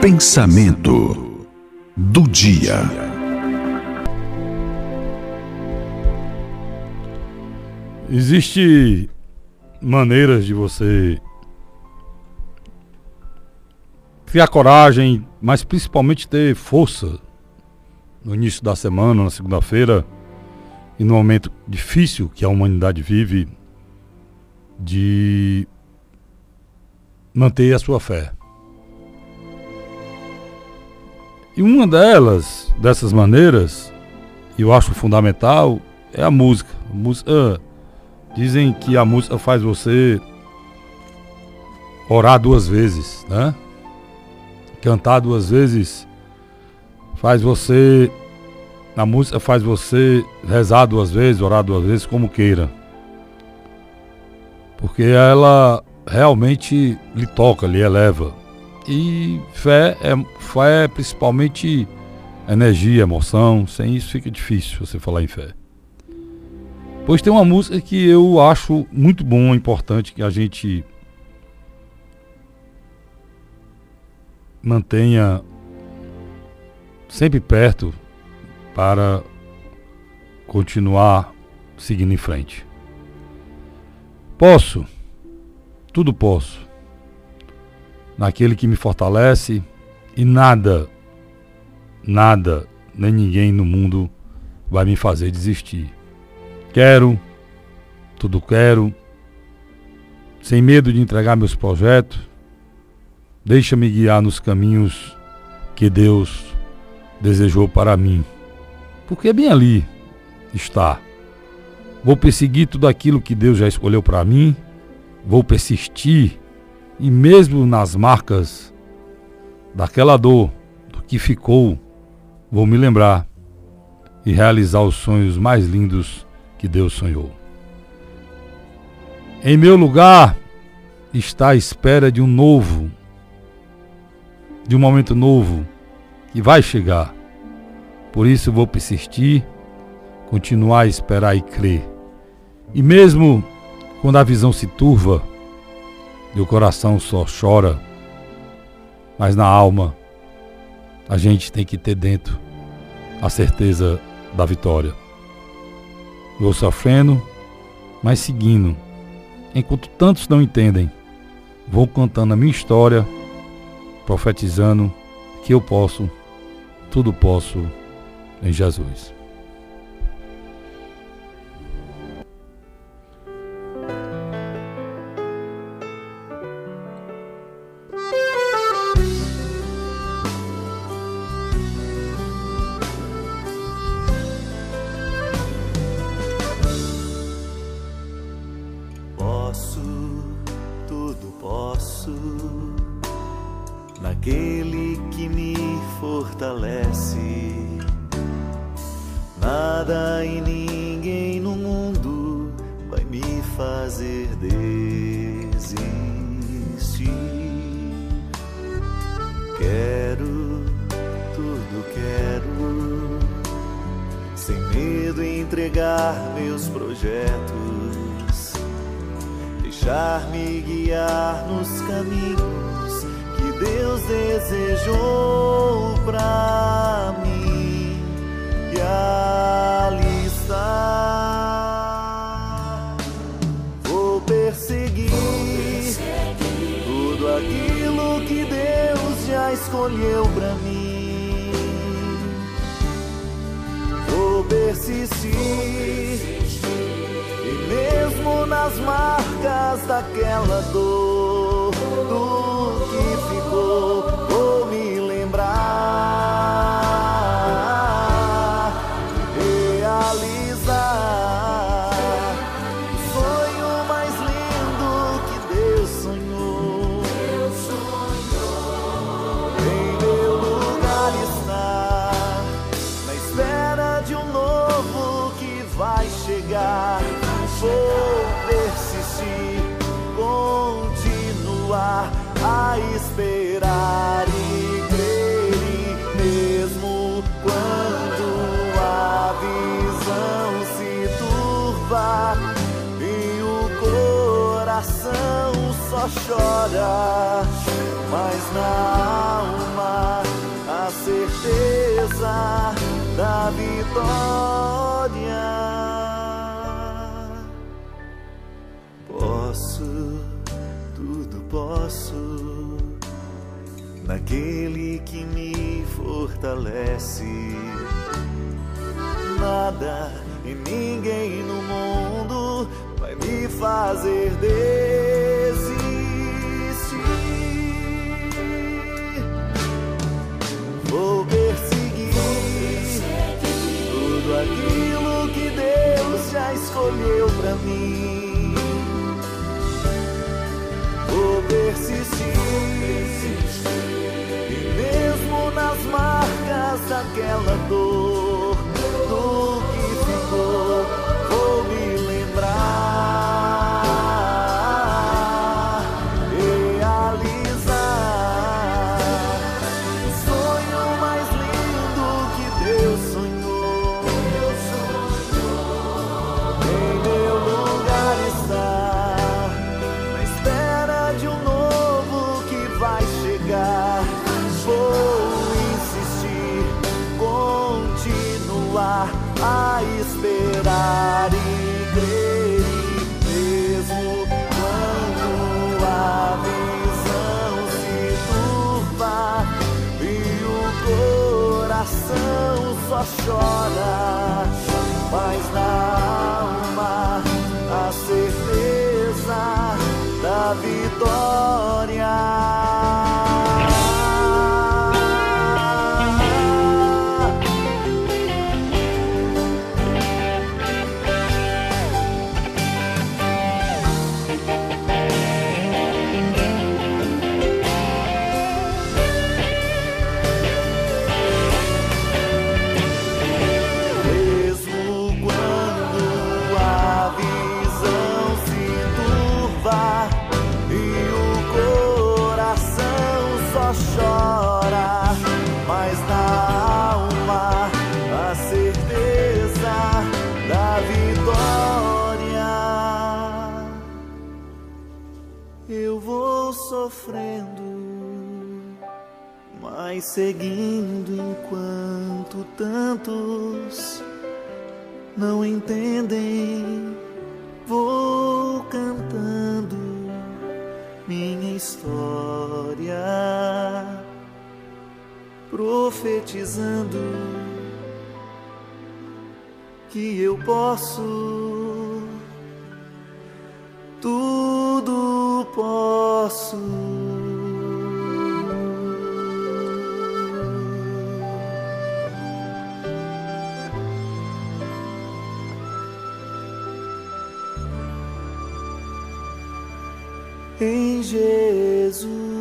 Pensamento do dia. Existe maneiras de você criar coragem, mas principalmente ter força no início da semana, na segunda-feira, e no momento difícil que a humanidade vive, de manter a sua fé. E uma delas, dessas maneiras, eu acho fundamental, é a música. A música ah, dizem que a música faz você orar duas vezes, né? Cantar duas vezes faz você. A música faz você rezar duas vezes, orar duas vezes, como queira. Porque ela realmente lhe toca, lhe eleva. E fé é, fé é principalmente energia, emoção. Sem isso fica difícil você falar em fé. Pois tem uma música que eu acho muito bom, importante que a gente mantenha sempre perto para continuar seguindo em frente. Posso, tudo posso, naquele que me fortalece e nada, nada, nem ninguém no mundo vai me fazer desistir. Quero, tudo quero, sem medo de entregar meus projetos, deixa-me guiar nos caminhos que Deus desejou para mim. Porque bem ali está. Vou perseguir tudo aquilo que Deus já escolheu para mim, vou persistir e mesmo nas marcas daquela dor, do que ficou, vou me lembrar e realizar os sonhos mais lindos que Deus sonhou. Em meu lugar está a espera de um novo, de um momento novo que vai chegar. Por isso vou persistir, continuar a esperar e crer. E mesmo quando a visão se turva e o coração só chora, mas na alma a gente tem que ter dentro a certeza da vitória. Vou sofrendo, mas seguindo. Enquanto tantos não entendem, vou contando a minha história, profetizando que eu posso, tudo posso em Jesus. Fortalece. Nada e ninguém no mundo vai me fazer desistir. Quero, tudo quero, sem medo entregar meus projetos deixar-me guiar nos caminhos Deus desejou pra mim e ali está. Vou perseguir, tudo aquilo que Deus já escolheu pra mim. Vou persistir. E mesmo nas marcas daquela dor, esperar e crer, mesmo quando a visão se turva e o coração só chora, mas na alma a certeza da vitória. Posso, tudo posso, naquele que me fortalece. Nada e ninguém no mundo vai me fazer desistir. Vou perseguir tudo aquilo que Deus já escolheu pra mim. Vou persistir e daquela dor, mas sofrendo mas seguindo enquanto tantos não entendem. Vou cantando minha história, profetizando que eu posso, tudo posso. em Jesus.